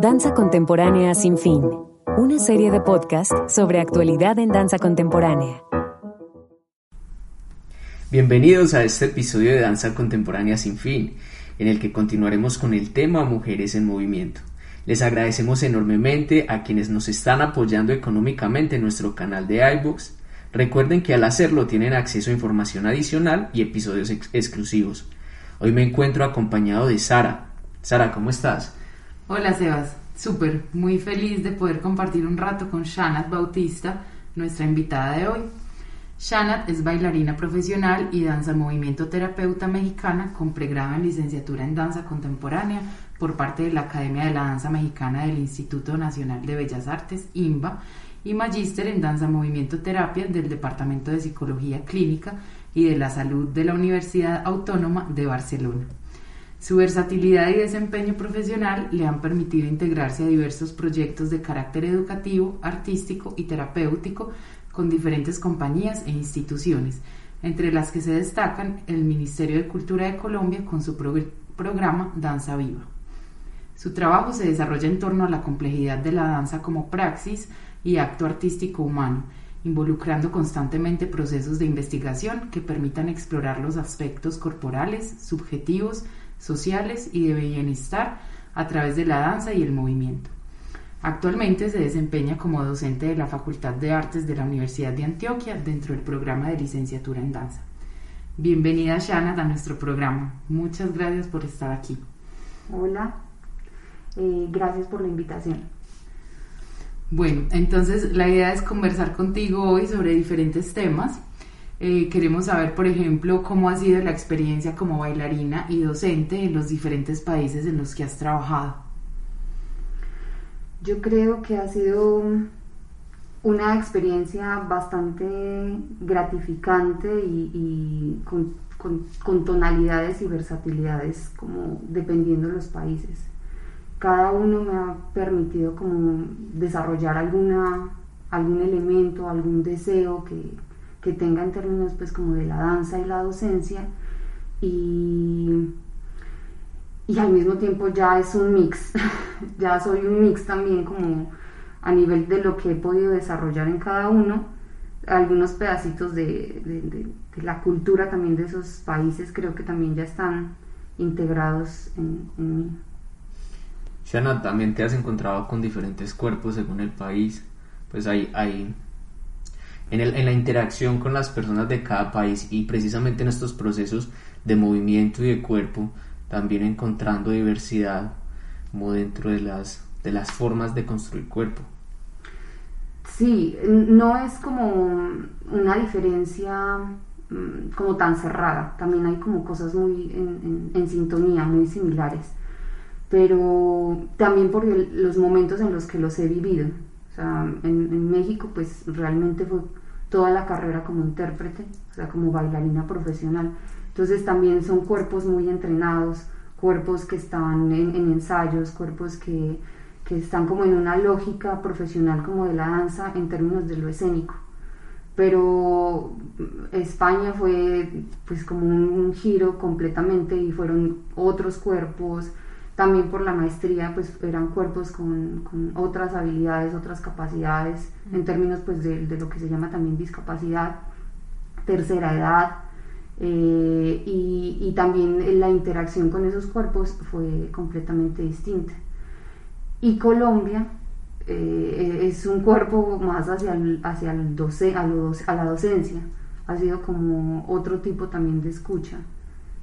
Danza Contemporánea Sin Fin, una serie de podcast sobre actualidad en danza contemporánea. Bienvenidos a este episodio de Danza Contemporánea Sin Fin, en el que continuaremos con el tema Mujeres en Movimiento. Les agradecemos enormemente a quienes nos están apoyando económicamente en nuestro canal de iBooks. Recuerden que al hacerlo tienen acceso a información adicional y episodios exclusivos. Hoy me encuentro acompañado de Sara, Sara, ¿cómo estás? Hola Sebas, súper, muy feliz de poder compartir un rato con Shanat Bautista, nuestra invitada de hoy. Shanat es bailarina profesional y danza movimiento terapeuta mexicana con pregrado en licenciatura en danza contemporánea por parte de la Academia de la Danza Mexicana del Instituto Nacional de Bellas Artes, IMBA, y magíster en danza movimiento terapia del Departamento de Psicología Clínica y de la Salud de la Universidad Autónoma de Barcelona. Su versatilidad y desempeño profesional le han permitido integrarse a diversos proyectos de carácter educativo, artístico y terapéutico con diferentes compañías e instituciones, entre las que se destacan el Ministerio de Cultura de Colombia con su programa Danza Viva. Su trabajo se desarrolla en torno a la complejidad de la danza como praxis y acto artístico humano, involucrando constantemente procesos de investigación que permitan explorar los aspectos corporales, subjetivos, sociales y de bienestar a través de la danza y el movimiento. Actualmente se desempeña como docente de la Facultad de Artes de la Universidad de Antioquia dentro del programa de licenciatura en danza. Bienvenida Shana a nuestro programa. Muchas gracias por estar aquí. Hola, eh, gracias por la invitación. Bueno, entonces la idea es conversar contigo hoy sobre diferentes temas eh, queremos saber, por ejemplo, cómo ha sido la experiencia como bailarina y docente en los diferentes países en los que has trabajado. Yo creo que ha sido una experiencia bastante gratificante y, con, tonalidades y versatilidades como dependiendo de los países. Cada uno me ha permitido como desarrollar alguna, algún elemento, algún deseo que, que tenga en términos pues como de la danza y la docencia y, y al mismo tiempo ya es un mix, ya soy un mix también como a nivel de lo que he podido desarrollar en cada uno, algunos pedacitos de, la cultura también de esos países creo que también ya están integrados en, en mí. Shana, también te has encontrado con diferentes cuerpos según el país, pues hay, hay en, el, en la interacción con las personas de cada país y precisamente en estos procesos de movimiento y de cuerpo, también encontrando diversidad como dentro de las, de las formas de construir cuerpo. Sí, no es como una diferencia mm, como tan cerrada, también hay como cosas muy en, en, sintonía, muy similares, pero también por los momentos en los que los he vivido. O sea, en, en México pues realmente fue toda la carrera como intérprete, o sea, como bailarina profesional. Entonces también son cuerpos muy entrenados, cuerpos que están en, ensayos, cuerpos que, que, están como en una lógica profesional como de la danza en términos de lo escénico. Pero España fue pues como un giro completamente y fueron otros cuerpos, también por la maestría, pues eran cuerpos con, otras habilidades, otras capacidades, en términos pues de, lo que se llama también discapacidad, tercera edad, eh, y, también la interacción con esos cuerpos fue completamente distinta. Y Colombia eh, es un cuerpo más hacia, hacia el doce, a, a la docencia, ha sido como otro tipo también de escucha.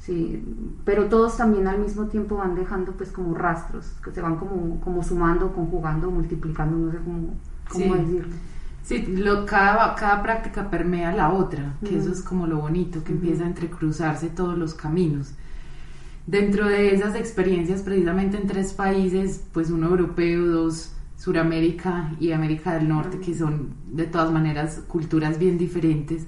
Sí, pero todos también al mismo tiempo van dejando pues como rastros, que se van como, como sumando, conjugando, multiplicando, no sé cómo, cómo decirlo. Sí, lo, cada, cada práctica permea la otra, que eso es como lo bonito, que empieza a entrecruzarse todos los caminos. Dentro de esas experiencias, precisamente en tres países, pues uno europeo, dos Suramérica y América del Norte, que son de todas maneras culturas bien diferentes,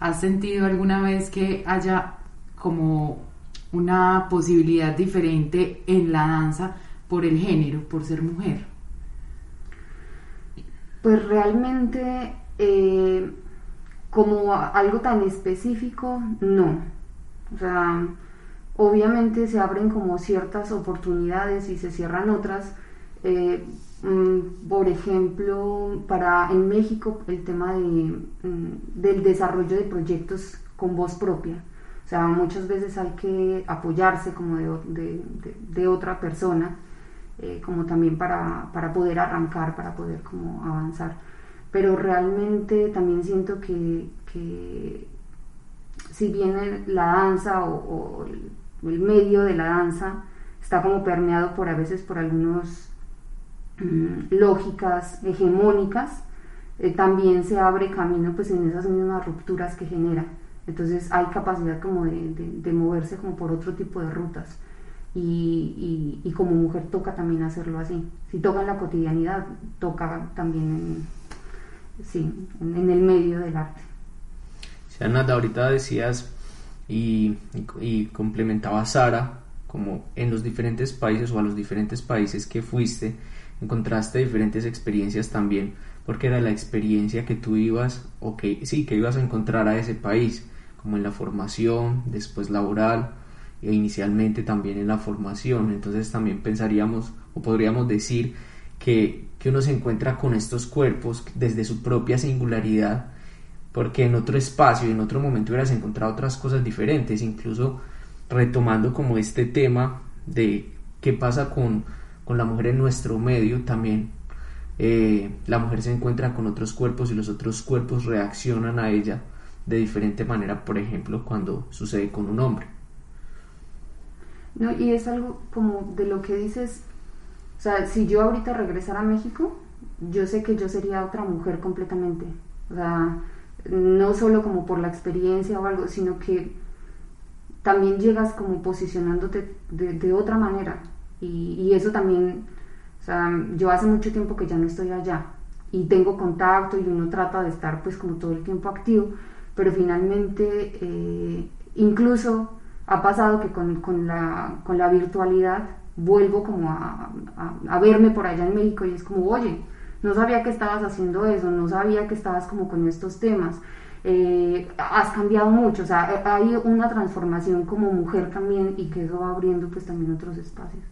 ¿has sentido alguna vez que haya como una posibilidad diferente en la danza por el género, por ser mujer? Pues realmente, eh, como algo tan específico, no. O sea, obviamente se abren como ciertas oportunidades y se cierran otras. Eh, mm, por ejemplo, para en México el tema de, mm, del desarrollo de proyectos con voz propia. O sea, muchas veces hay que apoyarse como de, de, otra persona, eh, como también para, para, poder arrancar, para poder como avanzar. Pero realmente también siento que, que si bien la danza o, el, medio de la danza está como permeado por a veces por algunas mm, lógicas hegemónicas, eh, también se abre camino pues en esas mismas rupturas que genera. Entonces hay capacidad como de, moverse como por otro tipo de rutas. Y, como mujer toca también hacerlo así. Si toca en la cotidianidad, toca también en, sí, en, el medio del arte. Si Ana, ahorita decías y, y complementaba Sara, como en los diferentes países o a los diferentes países que fuiste, encontraste diferentes experiencias también, porque era la experiencia que tú ibas o que sí, que ibas a encontrar a ese país como en la formación, después laboral e inicialmente también en la formación. Entonces también pensaríamos o podríamos decir que, que uno se encuentra con estos cuerpos desde su propia singularidad, porque en otro espacio y en otro momento hubieras encontrado otras cosas diferentes, incluso retomando como este tema de qué pasa con, con la mujer en nuestro medio, también eh, la mujer se encuentra con otros cuerpos y los otros cuerpos reaccionan a ella de diferente manera, por ejemplo, cuando sucede con un hombre. No, y es algo como de lo que dices, o sea, si yo ahorita regresara a México, yo sé que yo sería otra mujer completamente. O sea, no solo como por la experiencia o algo, sino que también llegas como posicionándote de, otra manera. Y, y, eso también, o sea, yo hace mucho tiempo que ya no estoy allá y tengo contacto y uno trata de estar pues como todo el tiempo activo, pero finalmente eh, incluso ha pasado que con, con, la, con, la, virtualidad vuelvo como a, a, verme por allá en México y es como, oye, no sabía que estabas haciendo eso, no sabía que estabas como con estos temas. Eh, has cambiado mucho, o sea, hay una transformación como mujer también y que eso va abriendo pues también otros espacios.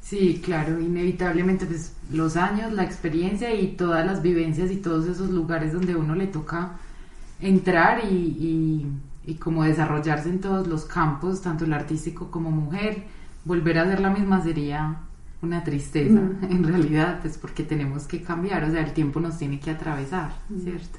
Sí, claro, inevitablemente pues los años, la experiencia y todas las vivencias y todos esos lugares donde uno le toca entrar y, y, como desarrollarse en todos los campos, tanto el artístico como mujer, volver a hacer la misma sería una tristeza, en realidad, es porque tenemos que cambiar, o sea, el tiempo nos tiene que atravesar, ¿cierto?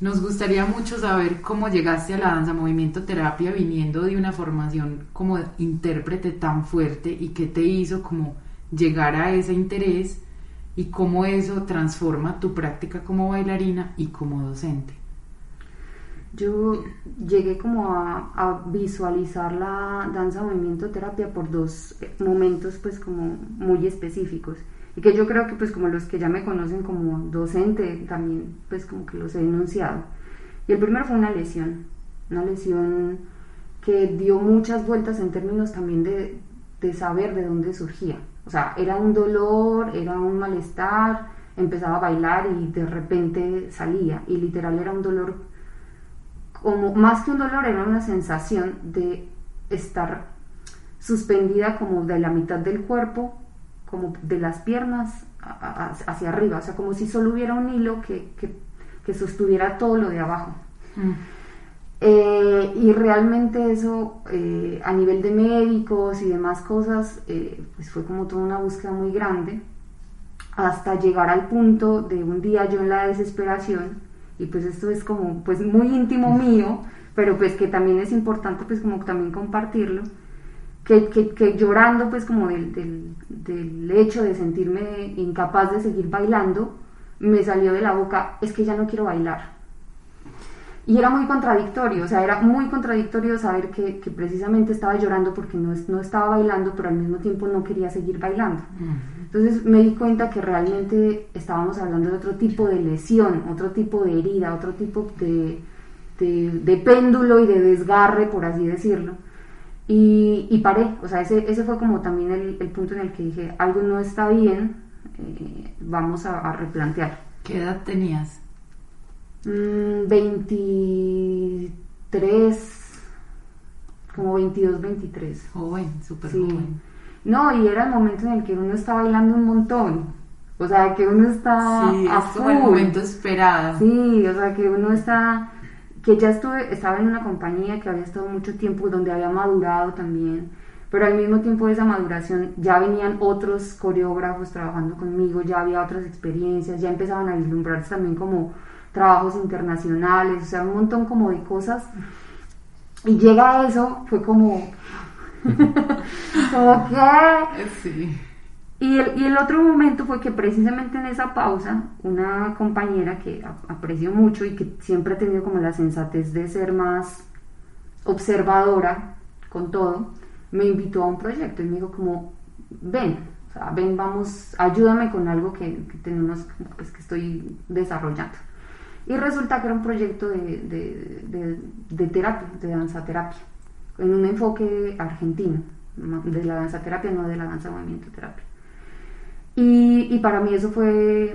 Nos gustaría mucho saber cómo llegaste a la danza movimiento terapia viniendo de una formación como intérprete tan fuerte y qué te hizo como llegar a ese interés y cómo eso transforma tu práctica como bailarina y como docente yo llegué como a, visualizar la danza movimiento terapia por dos momentos pues como muy específicos. Y que yo creo que pues como los que ya me conocen como docente también pues como que los he denunciado y el primero fue una lesión una lesión que dio muchas vueltas en términos también de, de saber de dónde surgía. O sea era un dolor era un malestar empezaba a bailar y de repente salía. Y literal era un dolor como más que un dolor era una sensación de estar suspendida como de la mitad del cuerpo, como de las piernas hacia arriba, o sea, como si solo hubiera un hilo que, sostuviera todo lo de abajo. Mm. Eh, y realmente eso eh, a nivel de médicos y demás cosas, eh, pues fue como toda una búsqueda muy grande, hasta llegar al punto de un día yo en la desesperación, y pues esto es como pues muy íntimo mío, pero pues que también es importante pues como también compartirlo, que, que, llorando pues como del, del, hecho de sentirme incapaz de seguir bailando, me salió de la boca, es que ya no quiero bailar. Y era muy contradictorio, o sea, era muy contradictorio saber que, que precisamente estaba llorando porque no, no, estaba bailando, pero al mismo tiempo no quería seguir bailando. Entonces me di cuenta que realmente estábamos hablando de otro tipo de lesión, otro tipo de herida, otro tipo de, de, péndulo y de desgarre, por así decirlo. Y, y paré, o sea, ese, ese, fue como también el, el, punto en el que dije, algo no está bien, eh, vamos a, a replantear. ¿Qué edad tenías? 23, mm, como 22, 23. Joven, súper joven. No, y era el momento en el que uno está bailando un montón. O sea, que uno está sí, a es el momento esperado. Sí, o sea, que uno está que ya estuve estaba en una compañía que había estado mucho tiempo donde había madurado también pero al mismo tiempo de esa maduración ya venían otros coreógrafos trabajando conmigo, ya había otras experiencias, ya empezaban a vislumbrarse también como trabajos internacionales, o sea, un montón como de cosas. Y llega a eso, fue como, ¿como qué? Sí. Y el, y el, otro momento fue que precisamente en esa pausa, una compañera que aprecio mucho y que siempre ha tenido como la sensatez de ser más observadora con todo, me invitó a un proyecto y me dijo como, ven, o sea, ven, vamos, ayúdame con algo que, que tenemos, pues, que estoy desarrollando. Y resulta que era un proyecto de, de, de, terapia, de danza terapia, en un enfoque argentino, de la danza terapia, no de la danza movimiento terapia. Y, y, para mí eso fue,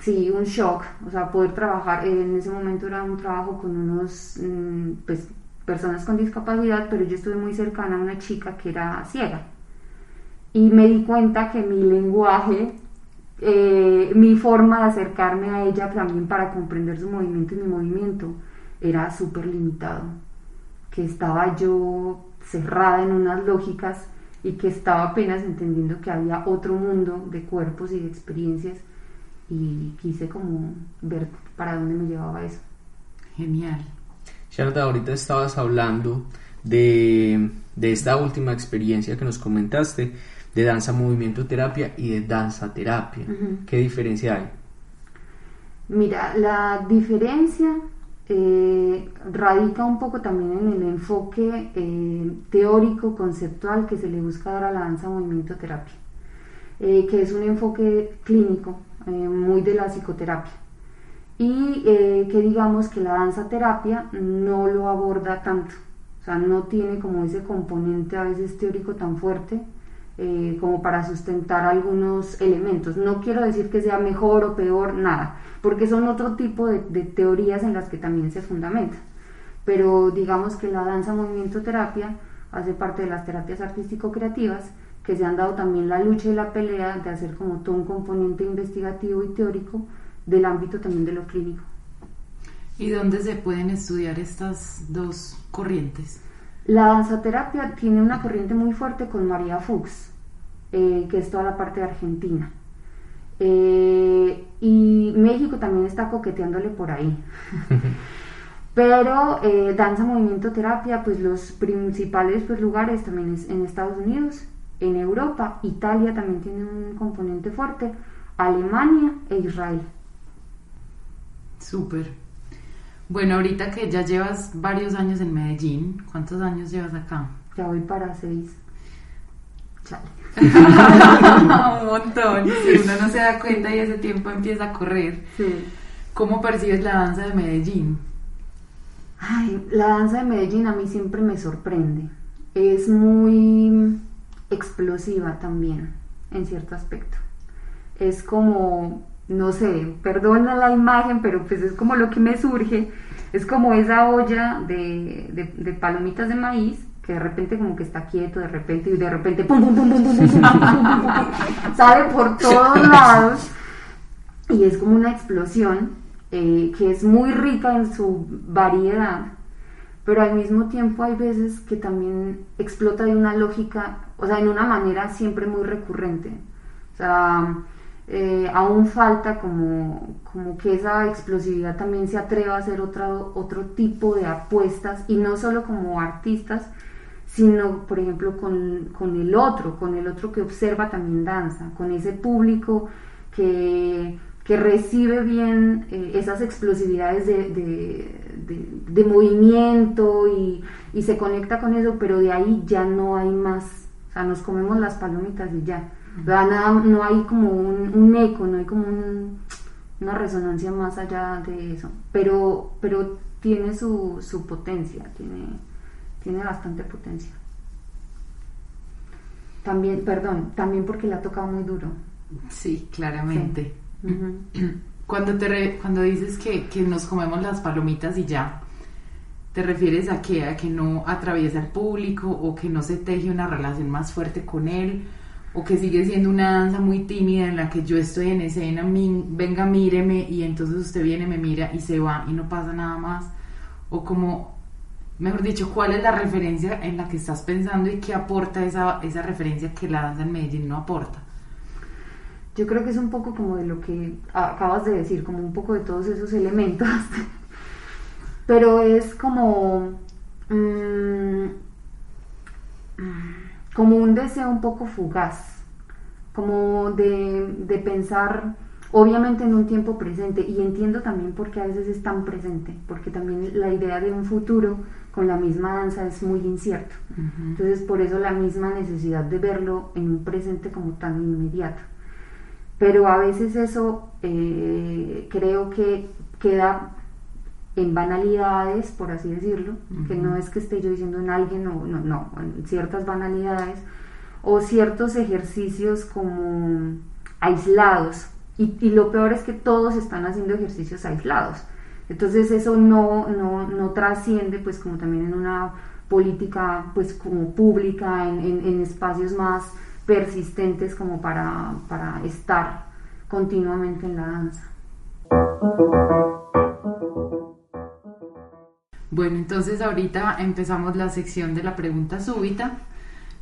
sí, un shock, o sea, poder trabajar, en ese momento era un trabajo con unos, mm, pues, personas con discapacidad, pero yo estuve muy cercana a una chica que era ciega. Y me di cuenta que mi lenguaje eh, mi forma de acercarme a ella también para comprender su movimiento y mi movimiento era súper limitado, que estaba yo cerrada en unas lógicas y que estaba apenas entendiendo que había otro mundo de cuerpos y de experiencias y quise como ver para dónde me llevaba eso. Genial. Sharda, ahorita estabas hablando de, de esta última experiencia que nos comentaste, de danza movimiento terapia y de danza terapia. ¿Qué diferencia hay? Mira, la diferencia eh, radica un poco también en el enfoque eh, teórico, conceptual que se le busca dar a la danza movimiento terapia, eh, que es un enfoque clínico, muy de la psicoterapia. Y que digamos que la danza terapia no lo aborda tanto, o sea, no tiene como ese componente a veces teórico tan fuerte, eh, como para sustentar algunos elementos. No quiero decir que sea mejor o peor, nada, porque son otro tipo de, teorías en las que también se fundamenta. Pero digamos que la danza movimiento terapia hace parte de las terapias artístico-creativas que se han dado también la lucha y la pelea de hacer como todo un componente investigativo y teórico del ámbito también de lo clínico. ¿Y dónde se pueden estudiar estas dos corrientes? La danzaterapia tiene una corriente muy fuerte con María Fuchs, eh, que es toda la parte de Argentina. Eh, y México también está coqueteándole por ahí. Pero eh, danza, movimiento, terapia, pues los principales pues, lugares también es en Estados Unidos, en Europa, Italia también tiene un componente fuerte, Alemania e Israel. Súper. Bueno, ahorita que ya llevas varios años en Medellín, ¿cuántos años llevas acá? Ya voy para seis. un montón. Si uno no se da cuenta y ese tiempo empieza a correr. Sí. ¿Cómo percibes la danza de Medellín? Ay, la danza de Medellín a mí siempre me sorprende. Es muy explosiva también, en cierto aspecto. Es como, no sé, perdona la imagen, pero pues es como lo que me surge. Es como esa olla de, de palomitas de maíz de repente como que está quieto, de repente y de repente pum pum pum pum pum pum, sale por todos lados y es como una explosión que es muy rica en su variedad, pero al mismo tiempo hay veces que también explota de una lógica, o sea, en una manera siempre muy recurrente. O sea, eh, aún falta como, como que esa explosividad también se atreva a hacer otro, otro tipo de apuestas y no solo como artistas, sino por ejemplo con, el otro, con el otro que observa también danza, con ese público que que recibe bien eh, esas explosividades de, de, movimiento y, y, se conecta con eso, pero de ahí ya no hay más, o sea, nos comemos las palomitas y ya. No hay como un, un, eco, no hay como una resonancia más allá de eso, pero, pero tiene su, su potencia, tiene, tiene bastante potencia. También, perdón, también porque le ha tocado muy duro. Sí, claramente. Cuando, te cuando dices que, que, nos comemos las palomitas y ya, ¿te refieres a que, a que no atraviesa el público o que no se teje una relación más fuerte con él? o que sigue siendo una danza muy tímida en la que yo estoy en escena, venga, míreme, y entonces usted viene, me mira y se va y no pasa nada más, o como, mejor dicho, cuál es la referencia en la que estás pensando y qué aporta esa, esa referencia que la danza en Medellín no aporta. Yo creo que es un poco como de lo que acabas de decir, como un poco de todos esos elementos, pero es como... Mm, como un deseo un poco fugaz, como de, pensar obviamente en un tiempo presente y entiendo también por qué a veces es tan presente, porque también la idea de un futuro con la misma danza es muy incierto. Entonces por eso la misma necesidad de verlo en un presente como tan inmediato. Pero a veces eso eh, creo que queda en banalidades, por así decirlo, que no es que esté yo diciendo en alguien, o no, no, en ciertas banalidades, o ciertos ejercicios como aislados. Y, y, lo peor es que todos están haciendo ejercicios aislados. Entonces eso no, no, no trasciende, pues como también en una política, pues como pública, en, en, en espacios más persistentes como para, para estar continuamente en la danza. Bueno, entonces ahorita empezamos la sección de la pregunta súbita.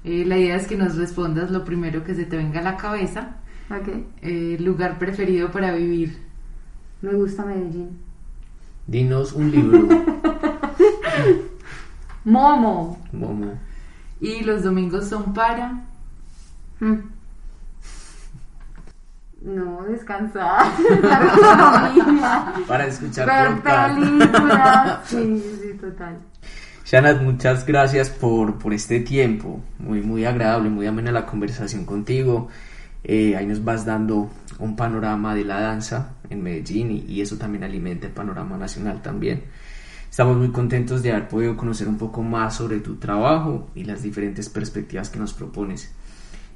Eh, la idea es que nos respondas lo primero que se te venga a la cabeza. Ok. Eh, lugar preferido para vivir. Me gusta Medellín. Dinos un libro. Momo. Momo. Y los domingos son para. Mm. No, descansar. Para escuchar Ver películas. Sí, sí, total. Shanat, muchas gracias por, por este tiempo. Muy, muy agradable, muy amena la conversación contigo. Eh, ahí nos vas dando un panorama de la danza en Medellín y, y, eso también alimenta el panorama nacional también. Estamos muy contentos de haber podido conocer un poco más sobre tu trabajo y las diferentes perspectivas que nos propones.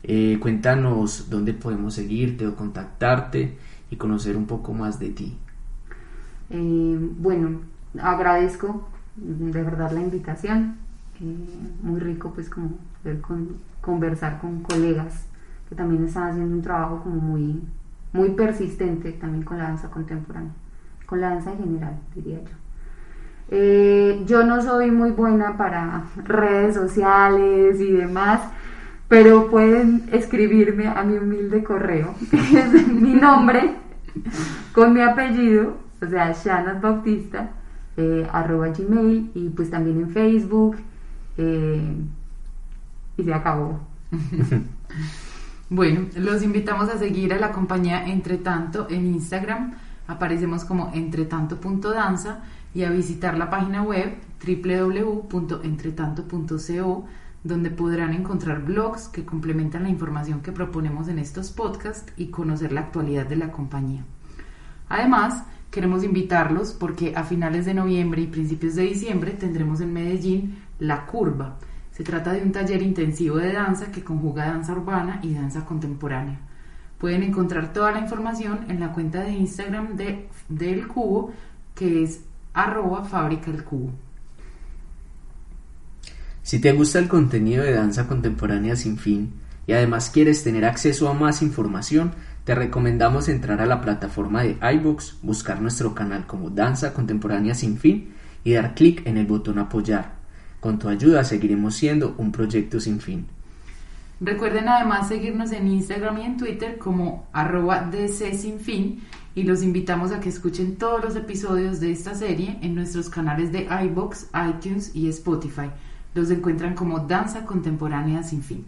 Eh, cuéntanos dónde podemos seguirte o contactarte y conocer un poco más de ti. Eh, bueno, agradezco de verdad la invitación. Eh, muy rico pues como conversar con colegas que también están haciendo un trabajo como muy, muy persistente también con la danza contemporánea, con la danza en general, diría yo. yo no soy muy buena para redes sociales y demás pero pueden escribirme a mi humilde correo, es mi nombre con mi apellido, o sea, Shanat Bautista, eh, arroba gmail, y pues también en Facebook, eh, y se acabó. bueno, los invitamos a seguir a la compañía Entre Tanto en Instagram, aparecemos como entretanto.danza y a visitar la página web www.entretanto.co donde podrán encontrar blogs que complementan la información que proponemos en estos podcasts y conocer la actualidad de la compañía. Además, queremos invitarlos porque a finales de noviembre y principios de diciembre tendremos en Medellín La Curva. Se trata de un taller intensivo de danza que conjuga danza urbana y danza contemporánea. Pueden encontrar toda la información en la cuenta de Instagram de, del Cubo, que es arroba fábrica el cubo. Si te gusta el contenido de danza contemporánea sin fin y además quieres tener acceso a más información, te recomendamos entrar a la plataforma de iBox, buscar nuestro canal como Danza Contemporánea Sin Fin y dar clic en el botón apoyar. Con tu ayuda seguiremos siendo un proyecto sin fin. Recuerden además seguirnos en Instagram y en Twitter como arroba DC Sin Fin y los invitamos a que escuchen todos los episodios de esta serie en nuestros canales de iBox, iTunes y Spotify. Los encuentran como danza contemporánea sin fin.